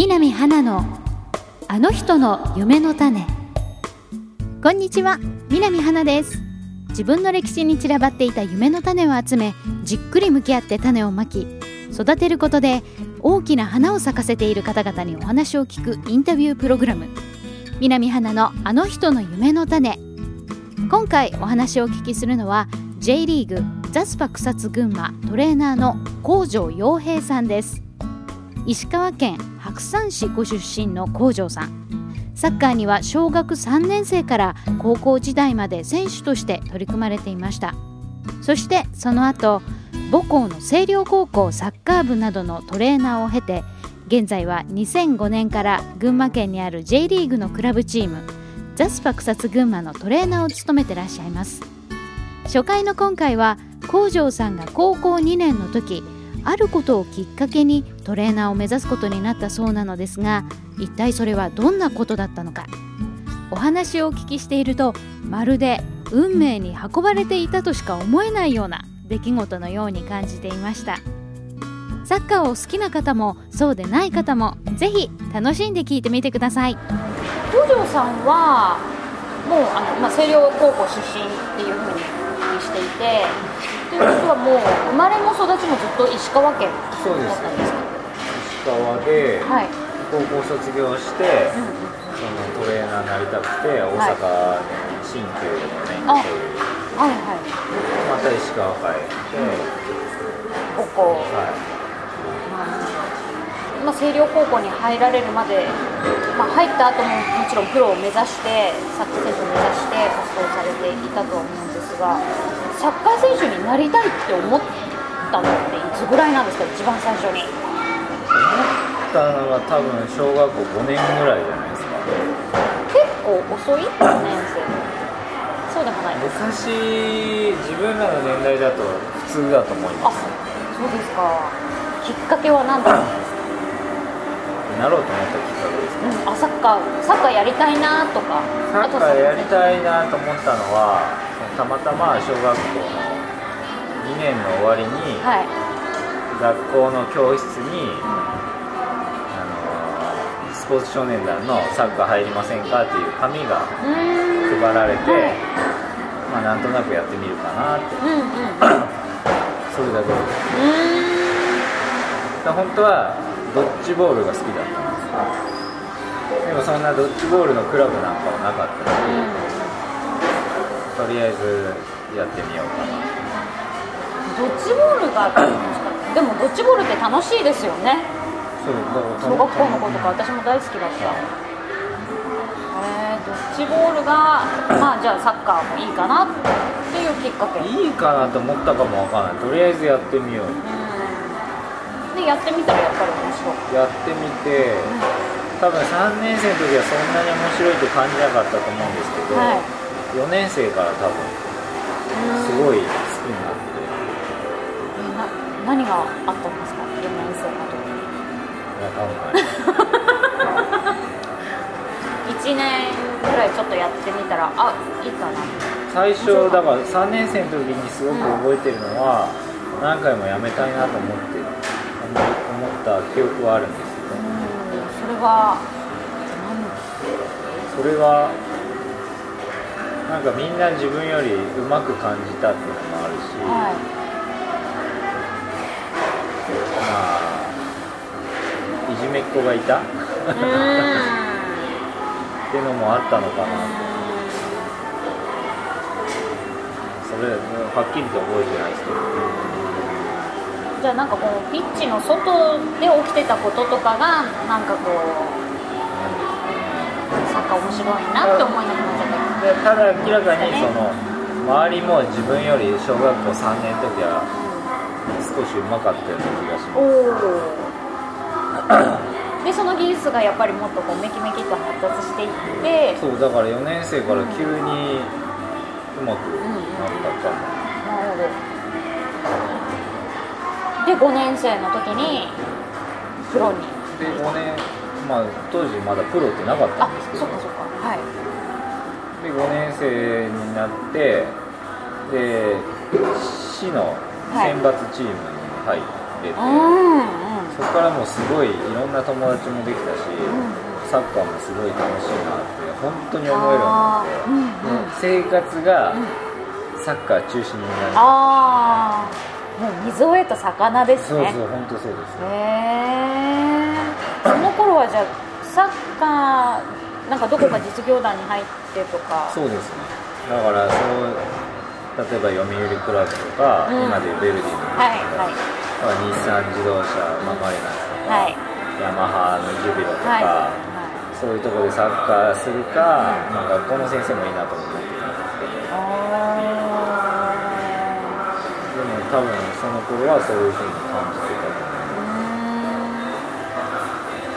南花のあの人の夢の種。こんにちは南花です。自分の歴史に散らばっていた夢の種を集めじっくり向き合って種をまき育てることで大きな花を咲かせている方々にお話を聞くインタビュープログラム。南花のあの人の夢の種。今回お話をお聞きするのは J リーグザスパ草津群馬トレーナーの工場洋平さんです。石川県白山市ご出身の工場さん。サッカーには小学3年生から高校時代まで選手として取り組まれていました。そしてその後母校の星稜高校サッカー部などのトレーナーを経て現在は2005年から群馬県にある J リーグのクラブチームザスパ草津群馬のトレーナーを務めてらっしゃいます。初回の今回は工場さんが高校2年の時あることをきっかけにトレーナーを目指すことになったそうなのですが一体それはどんなことだったのか。お話をお聞きしているとまるで運命に運ばれていたとしか思えないような出来事のように感じていました。サッカーを好きな方もそうでない方もぜひ楽しんで聞いてみてください。東條さんはもうあの、まあ、星稜高校出身っていうふうにしていてということはもう生まれも育ちもずっと石川県だったんです。か石川で高校卒業して、うん、そのトレーナーになりたくて大阪に新旧の免許はいはいまた石川帰って。高校。はい。まあ、星稜高校に入られるまで、まあ、入った後ももちろんプロを目指してサッカー選手を目指して活動されていたと思うんですがサッカー選手になりたいって思ったのっていつぐらいなんですか？一番最初に。思ったのは多分小学校5年ぐらいじゃないですか。結構遅い ?5 年生。そうでもない昔自分らの年代だと普通だと思います。そうですか。きっかけは何だったんですか？なろうと思ったきっかけですか、うん、あサッカーサッカーやりたいなとか。サッカーやりたいなと思ったのはたまたま小学校の2年の終わりに、はい、学校の教室に、うん、あのスポーツ少年団のサッカー入りませんかっていう紙が配られて、はい、まあなんとなくやってみるかなって、うんうん、それだけです。本当はドッジボールが好きだったんですでもそんなドッジボールのクラブなんかはなかったし、とりあえずやってみようかな。ドッジボールがでもドッジボールって楽しいですよね。そう小学校の子とか私も大好きだった。えー、ドッジボールがまあじゃあサッカーもいいかなっていうきっかけ。いいかなと思ったかもわからない。とりあえずやってみよう、うん。でやってみたらやっぱり面白い。やってみて、多分3年生の時はそんなに面白いと感じなかったと思うんですけど、はい、4年生から多分すごい好きになってな何があったんですか？4年生の時に分か。んない1年ぐらいちょっとやってみたらあいいかな最初だから3年生の時にすごく覚えてるのは、うん、何回もやめたいなと思って思った記憶はあるんですけど、それはそれはなんかみんな自分よりうまく感じたっていうのもあるし、はい、まあいじめっ子がいた？っていうのもあったのかな。それはっきりと覚えてないですけど。じゃあなんかこうピッチの外で起きてたこととかがなんかこうサッカー面白いなって思いなくなっちゃったただ明らかにその周りも自分より小学校3年の時は少しうまかったような気がします。でその技術がやっぱりもっとこうメキメキと発達していって。そうだから4年生から急にうまくなったかも、なるほど。で5年生の時にプロに。で5年まあ当時まだプロってなかったんですけど。あそっかそっか。はいで5年生になってで市の選抜チームに入れて、はい、そこからもうすごいいろんな友達もできたし、サッカーもすごい楽しいなって本当に思えるようになって、生活がサッカー中心になる、ああもう水を得た魚ですね。そうそう本当そうです。へえその頃はじゃあサッカーなんかどこか実業団に入ってとか。そうですね。だからそう例えば読売クラブとか、うん、今でベルディのはいはい。日産自動車、まあ、マリナスとか、はい、ヤマハのジュビロとか、はい。はい、そういうところでサッカーするか、うん、まあ、学校の先生もいいなと思ってたんですけど。でも多分その頃はそういうふうに感じてたと思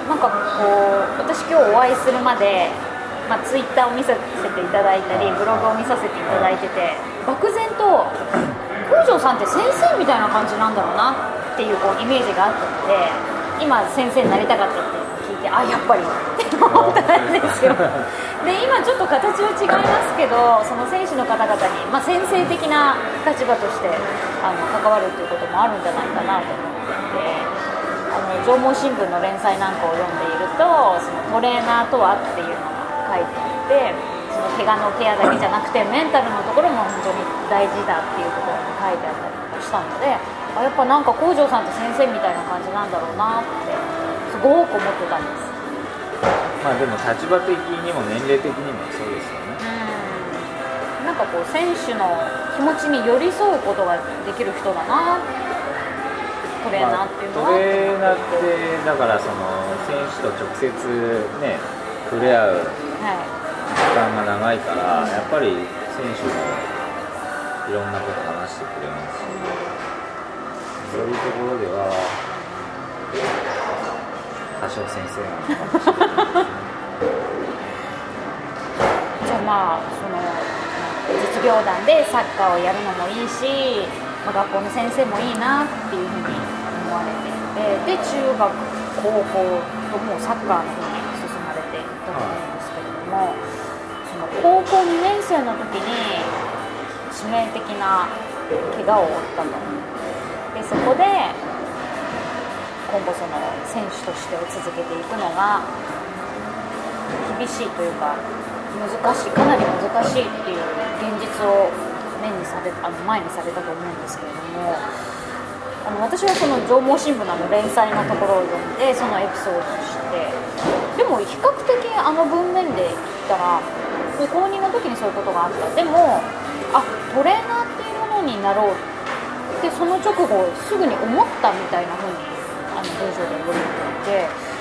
なんかこう私今日お会いするまでまあ、ツイッターを見させていただいたりブログを見させていただいてて漠然と北条さんって先生みたいな感じなんだろうなっていうこうイメージがあったので今先生になりたかったって聞いてあやっぱりって思ったんですよ。で今ちょっと形は違いますけどその選手の方々に、まあ、先生的な立場としてあの関わるということもあるんじゃないかなと思の縄文新聞の連載なんかを読んでいるとそのトレーナーとはっていうの書いてあってその怪我のケアだけじゃなくてメンタルのところも本当に大事だっていうところも書いてあったりとかしたのであやっぱなんか北条さんって先生みたいな感じなんだろうなってすごく思ってたんです。まあでも立場的にも年齢的にもそうですよね。うん。なんかこう選手の気持ちに寄り添うことができる人だなトレーナーっていうのは、まあ、トレーナーってだからその選手と直接ね触れ合う時間が長いから、やっぱり選手もいろんなこと話してくれますし、そういうところでは多少先生なのかもしれないじゃあまあその実業団でサッカーをやるのもいいし、まあ、学校の先生もいいなっていうふうに思われていてで中学高校ともサッカーの方にったと思うんですけれども、その高校2年生の時に致命的な怪我を負ったと。でそこで今後その選手としてを続けていくのが厳しいというか難しいかなり難しいっていう現実を目にされあの前にされたと思うんですけれどもあの私はその縄文新聞の連載のところを読んでそのエピソードを知ってでも比較的あの文面で言ったら高2の時にそういうことがあった。でもあトレーナーっていうものになろうってその直後すぐに思ったみたいな風にあの文章で読んでいて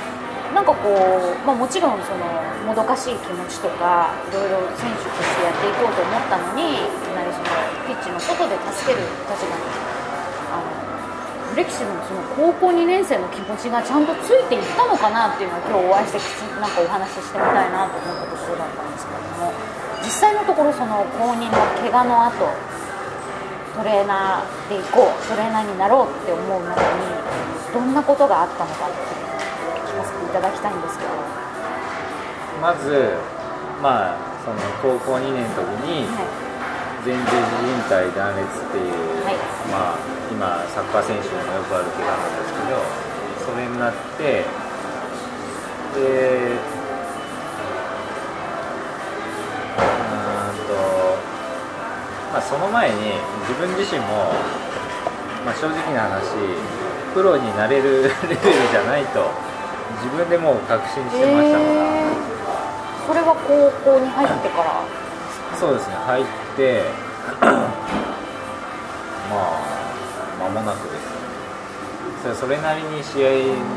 なんかこう、まあ、もちろんそのもどかしい気持ちとかいろいろ選手としてやっていこうと思ったのにいきなりそのピッチの外で助ける立場にフレキシブのその高校2年生の気持ちがちゃんとついていったのかなっていうのは今日お会いしてきちなんかお話ししてみたいなと思ったところだったんですけれども実際のところその高2の怪我の後トレーナーで行こうトレーナーになろうって思うまでにどんなことがあったのかって聞かせていただきたいんですけど。まずまあその高校2年の時に、はい。前十字靭帯断裂っていう、はい、まあ、今サッカー選手にもよくある怪我なんですけどそれになってでうんと、まあ、その前に自分自身も、まあ、正直な話プロになれる レベルじゃないと自分でもう確信してましたから、それは高校に入ってからそうですね入って まあ間もなくですそれそれなりに試合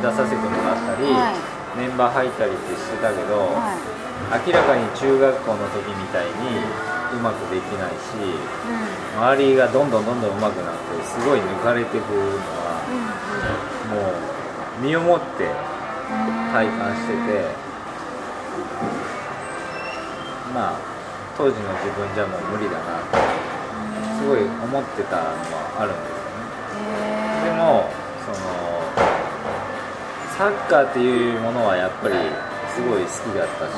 出させてもらったり、はい、メンバー入ったりってしてたけど、はい、明らかに中学校の時みたいにうまくできないし、うん、周りがどんどんどんどん上手くなってすごい抜かれていくのは、うん、もう身をもって体感してて、まあ当時の自分じゃもう無理だなってすごい思ってたのはあるんですもそのサッカーっていうものはやっぱりすごい好きだったし、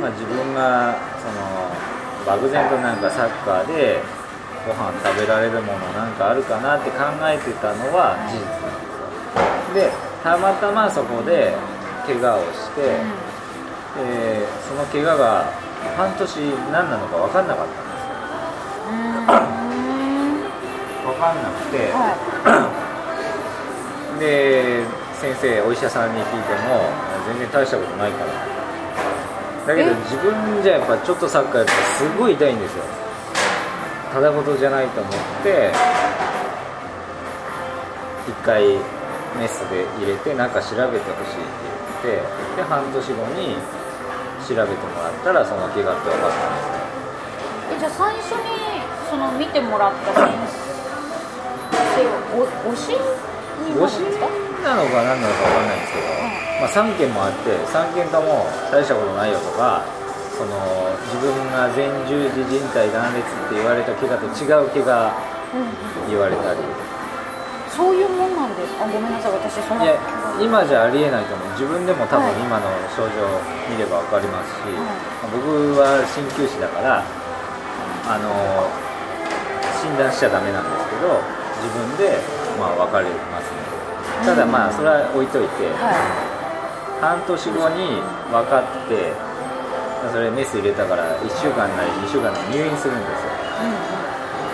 まあ、自分がその漠然となんかサッカーでご飯食べられるものなんかあるかなって考えてたのは事実なんですでたまたまそこで怪我をして、うん、えー、その怪我が半年何なのか分かんなかったかんなくて、はい、で先生お医者さんに聞いても全然大したことないから。だけど自分じゃやっぱちょっとサッカーやるとすごい痛いんですよ。ただ事じゃないと思って一回メスで入れてなんか調べてほしいって言ってで半年後に調べてもらったらその怪我って分かったんですえじゃあ最初にその見てもらった先おおしんですか？なのか何なのか分かんないんですけど、まあ、3件もあって3件とも大したことないよとかその自分が前十字靭帯断裂って言われた怪我と違う怪我言われたり、そういうもんなんです。かごめんなさい私その。いや今じゃありえないと思う。自分でも多分今の症状見れば分かりますし、はい、僕は鍼灸師だからあの診断しちゃダメなんですけど自分でまあ分かりますね。ただまあそれは置いといて、はい、半年後に分かってそれメス入れたから1週間なり2週間なり入院するんですよ、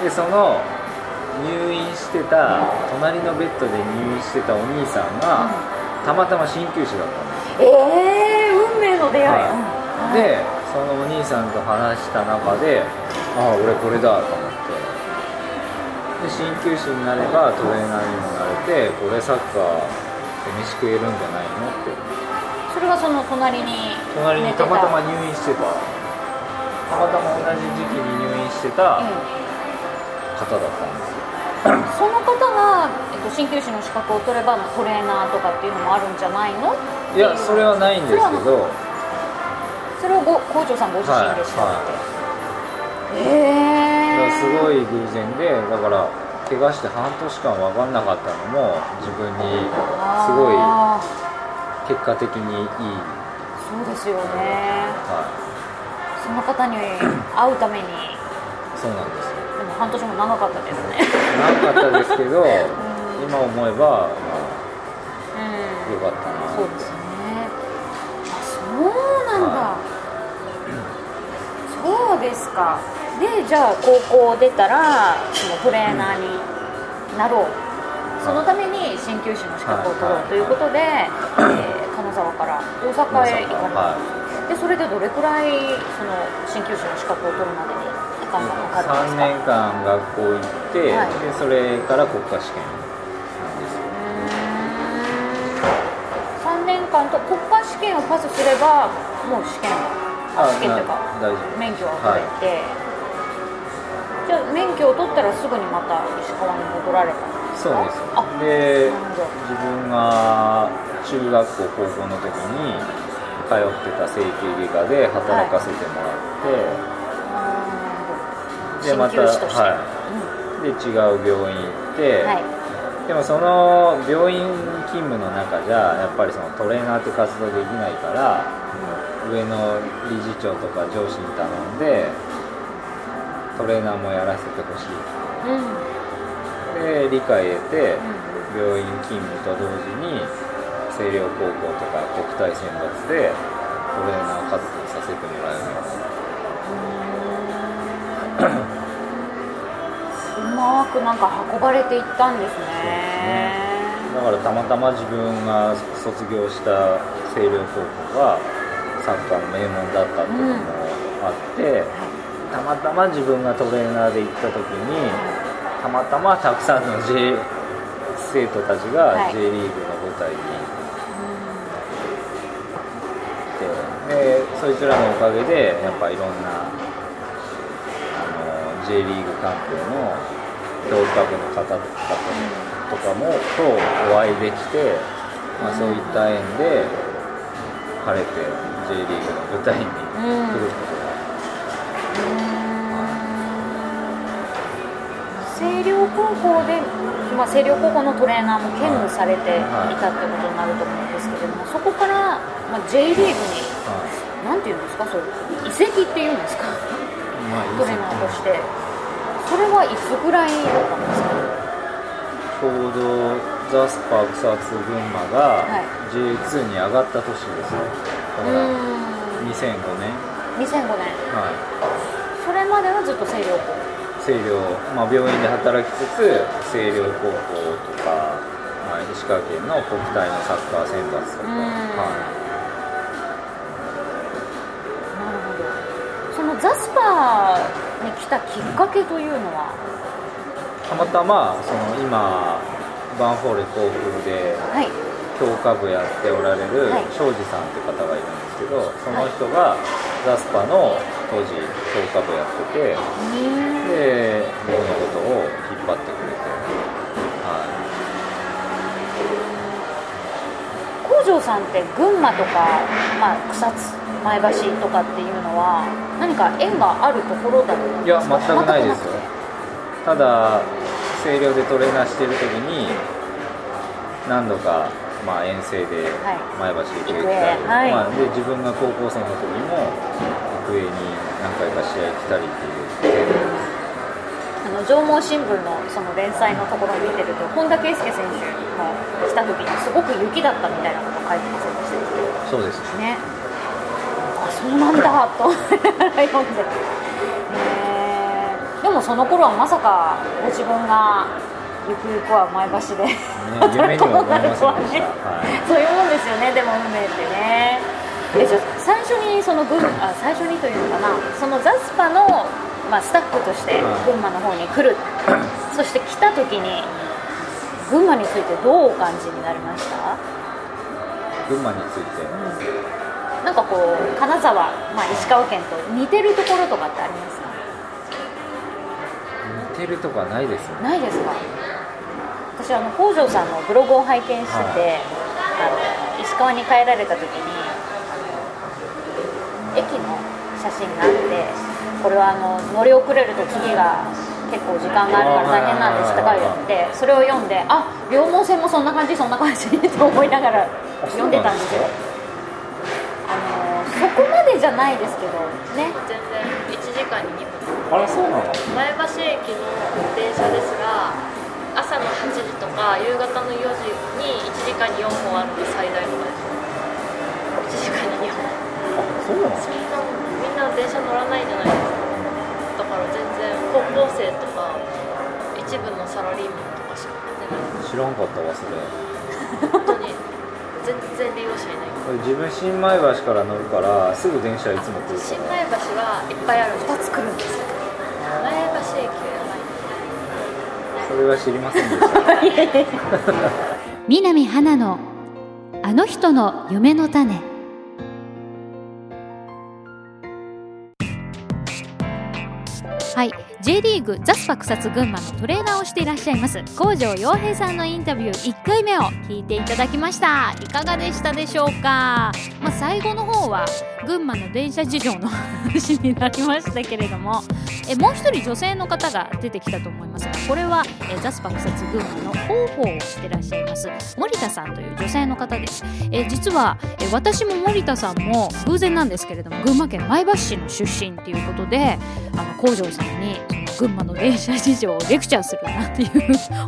でその入院してた隣のベッドで入院してたお兄さんが、たまたま鍼灸師だったんですええー、運命の出会い、はい、でそのお兄さんと話した中でああ俺これだと思で鍼灸師になればトレーナーにもなれてこれサッカーで飯食えるんじゃないの？って。それがその隣に隣にた。またま入院してた。たまたま同じ時期に入院してた方だったんですよ、その方が、えっと、鍼灸師の資格を取ればトレーナーとかっていうのもあるんじゃないの？いやそれはないんですけど。それをご校長さんご自身でしたって、はいはい、へえすごい偶然でだから怪我して半年間分かんなかったのも自分にすごい結果的にいい。そうですよね、はい、その方に会うために。そうなんですよ。でも半年も長かったですね。長かったですけど、今思えば、まあ、うん、よかったな。そうですね。あそうなんだ、はい、そうですかでじゃあ高校出たらそのトレーナーになろう、そのために鍼灸師の資格を取ろうということで、えー、金沢から大阪へ行かれた、でそれでどれくらいその鍼灸師の資格を取るまでに期間がかかるんですか？3年間学校行って、はい、でそれから国家試験なんです3年間と国家試験をパスすればもう試験は試験というか免許は取れて、はいじゃあ免許を取ったらすぐにまた石川に戻られたんですかそうです。で自分が中学校高校の時に通ってた整形外科で働かせてもらって、はい、でまたはい、うん、で違う病院行って、はい、でもその病院勤務の中じゃやっぱりそのトレーナーって活動できないから、うん、上の理事長とか上司に頼んでトレーナーもやらせてほしい、うん、で理解得て、病院勤務と同時に星稜高校とか国体選抜でトレーナー活動させてもらえるようまくなんか運ばれていったんですね。だからたまたま自分が卒業した星稜高校がサッカーの名門だったっていうのもあって、うんたまたま自分がトレーナーで行った時にたまたまたくさんの、J、生徒たちが J リーグの舞台に行って、でそいつらのおかげでやっぱいろんなあの J リーグ関係の教科部の方とかもとお会いできて、まあ、そういった縁で晴れて J リーグの舞台に来ること稜高校で、まあ、星稜高校のトレーナーも兼務されていたってことになると思うんですけれども、そこから、まあ、J リーグに、なんていうんですか、そう移籍っていうんですか、まあ、トレーナーとして、それはいつぐらいだったんですか？ちょうどザスパ草津群馬が J2 に上がった年ですよ、だから2005年。2005年。はい。それまではずっと星稜高星稜、まあ、病院で働きつつ星稜高校とか、まあ、石川県の国体のサッカー選抜とか、はい。ザスパに来たきっかけというのは？たまたまその今バンフォーレ甲府で強化部やっておられる庄司さんって方がいるんですけどその人がザスパの当時強化部やっててで僕のことを引っ張ってくれてはい。工場さんって群馬とか、まあ、草津前橋とかっていうのは何か縁があるところだといや全くないですよ。ただ声量でトレーナーしてる時に何度かまあ遠征で前橋育英来たり、はい、まあ、で自分が高校生の時も育英に何回か試合来たりっていうあの縄文新聞のその連載のところを見てると本田圭佑選手も来た時にすごく雪だったみたいなこと書いてませんでしたそうですね。そうなんだと読んで、えー、でもその頃はまさかご自分がゆくゆくは前橋で、ね、夢にも思いませんでした、はい、そういうもんですよね。でも運命ってねえじゃ最初にその群あ最初にというのかなそのザスパの、まあ、スタッフとして群馬の方に来る、はい、そして来た時に群馬についてどうお感じになりました？群馬について、うん。なんかこう金沢、まあ、石川県と似てるところとかってあります？か似てるとかないですよ、ね、ないですか？私あの北条さんのブログを拝見してて、はい、あの石川に帰られた時に駅の写真があってこれはあの乗り遅れると次が結構時間があるから大変なんですって書いてあってそれを読んであ両毛線もそんな感じそんな感じと思いながら読んでたんですよ。そこまでじゃないですけどね。全然1時間に2分。あらそうなの前橋駅の電車ですが朝の8時とか夕方の4時に1時間に4本あるのが最大のです1時間に2本。あそうなの。そんなみんな電車乗らないじゃないですか。だから全然高校生とか一部のサラリーマンとかしか。出ない知らんかったわそれ。本当に全然利用者いない。自分新米橋から乗るからすぐ電車いつも来る新米橋はいっぱいある2つ来るんですよ前橋駅はやばいそれは知りませんでした。南花のあの人の夢の種 J リーグザスパ草津群馬のトレーナーをしていらっしゃいます工場洋平さんのインタビュー1回目を聞いていただきました。いかがでしたでしょうか、まあ、最後の方は群馬の電車事情の話になりましたけれどもえもう一人女性の方が出てきたと思いますがこれはえザスパ草津群馬の広報をしてらっしゃいます森田さんという女性の方です。え実はえ私も森田さんも偶然なんですけれども群馬県前橋市の出身っていうことであの工場さんに群馬の電車事情をレクチャーするなっていう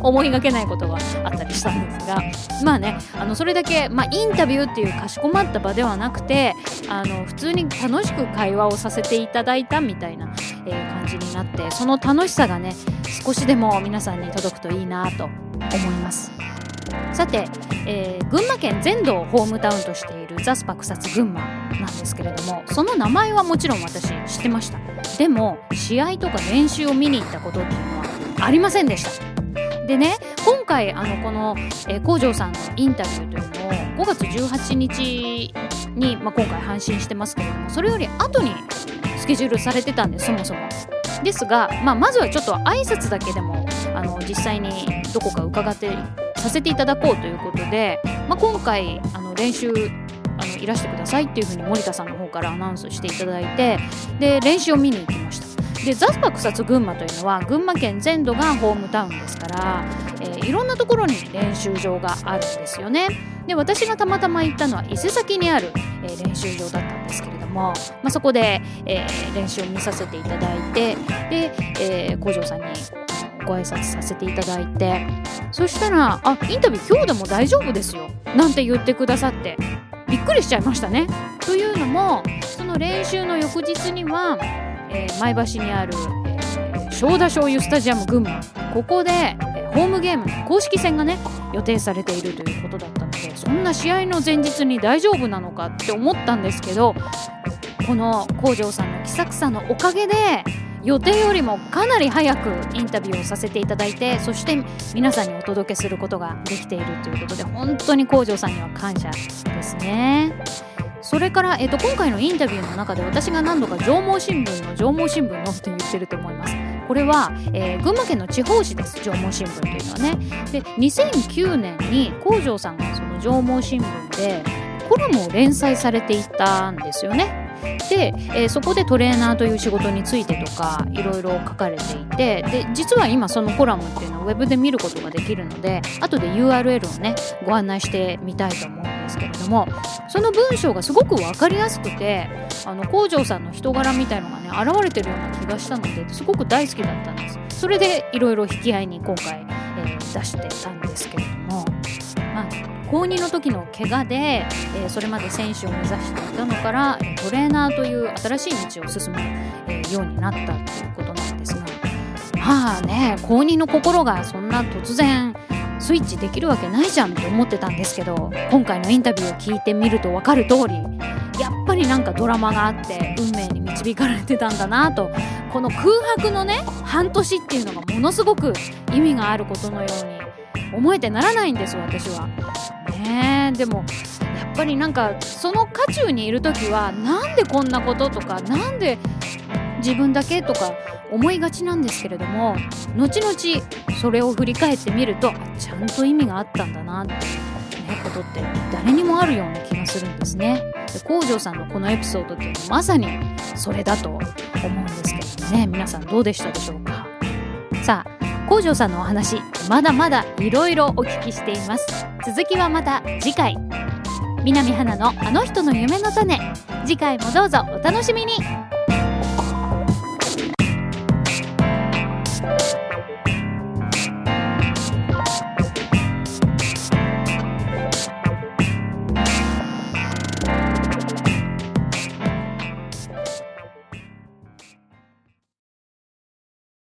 思いがけないことがあったりしたんですがまあねあのそれだけ、まあ、インタビューっていうかしこまった場ではなくてあの普通に楽しく会話をさせていただいたみたいな、えー、感じになってその楽しさがね少しでも皆さんに届くといいなと思います。さて、えー、群馬県全土をホームタウンとしているザスパ草津群馬なんですけれどもその名前はもちろん私知ってましたでも試合とか練習を見に行ったことっていうのはありませんでした。でね今回あのこの、えー、工場さんのインタビューというのを5月18日に、まあ、今回配信してますけれどもそれより後にスケジュールされてたんですそもそも。ですが、まあ、まずはちょっと挨拶だけでもあの実際にどこか伺ってさせていただこうということで、まあ、今回あの練習いらしてくださいっていうふうに森田さんの方からアナウンスしていただいてで練習を見に行きました。でザスパ草津群馬というのは群馬県全土がホームタウンですから、えー、いろんなところに練習場があるんですよね。で私がたまたま行ったのは伊勢崎にある、えー、練習場だったんですけれども、まあ、そこで、えー、練習を見させていただいてで、えー、工場さんにご挨拶させていただいてそしたら「あインタビュー今日でも大丈夫ですよ」なんて言ってくださってびっくりしちゃいましたね。というのもその練習の翌日には、えー、前橋にある、えー、正田醤油スタジアム群馬ここで、えー、ホームゲームの公式戦がね予定されているということだったのでそんな試合の前日に大丈夫なのかって思ったんですけどこの工場さんの気さくさのおかげで予定よりもかなり早くインタビューをさせていただいてそして皆さんにお届けすることができているということで本当に工場さんには感謝ですね。それから、えーと、今回のインタビューの中で私が何度か上毛新聞の上毛新聞のって言ってると思います。これは、えー、群馬県の地方紙です上毛新聞というのはね。で2009年に工場さんがその上毛新聞でコラムを連載されていたんですよね。で、えー、そこでトレーナーという仕事についてとかいろいろ書かれていてで実は今そのコラムっていうのはウェブで見ることができるので後で URL をねご案内してみたいと思うんですけれどもその文章がすごく分かりやすくてあの工場さんの人柄みたいのがね現れてるような気がしたのですごく大好きだったんです。それでいろいろ引き合いに今回、えー、出してたんですけれども。高2の時の怪我で、えー、それまで選手を目指していたのからトレーナーという新しい道を進む、えー、ようになったということなんですがまあね高2の心がそんな突然スイッチできるわけないじゃんって思ってたんですけど今回のインタビューを聞いてみると分かる通りやっぱりなんかドラマがあって運命に導かれてたんだなとこの空白のね半年っていうのがものすごく意味があることのように思えてならないんです私は。ね。でもやっぱりなんかその渦中にいる時はなんでこんなこととかなんで自分だけとか思いがちなんですけれども後々それを振り返ってみるとちゃんと意味があったんだなっていう、ことって誰にもあるような気がするんですね。で工場さんのこのエピソードっていうのはまさにそれだと思うんですけどもね。皆さんどうでしたでしょうか？さあ工場さんのお話まだまだいろいろお聞きしています。続きはまた次回。南花のあの人の夢の種。次回もどうぞお楽しみに。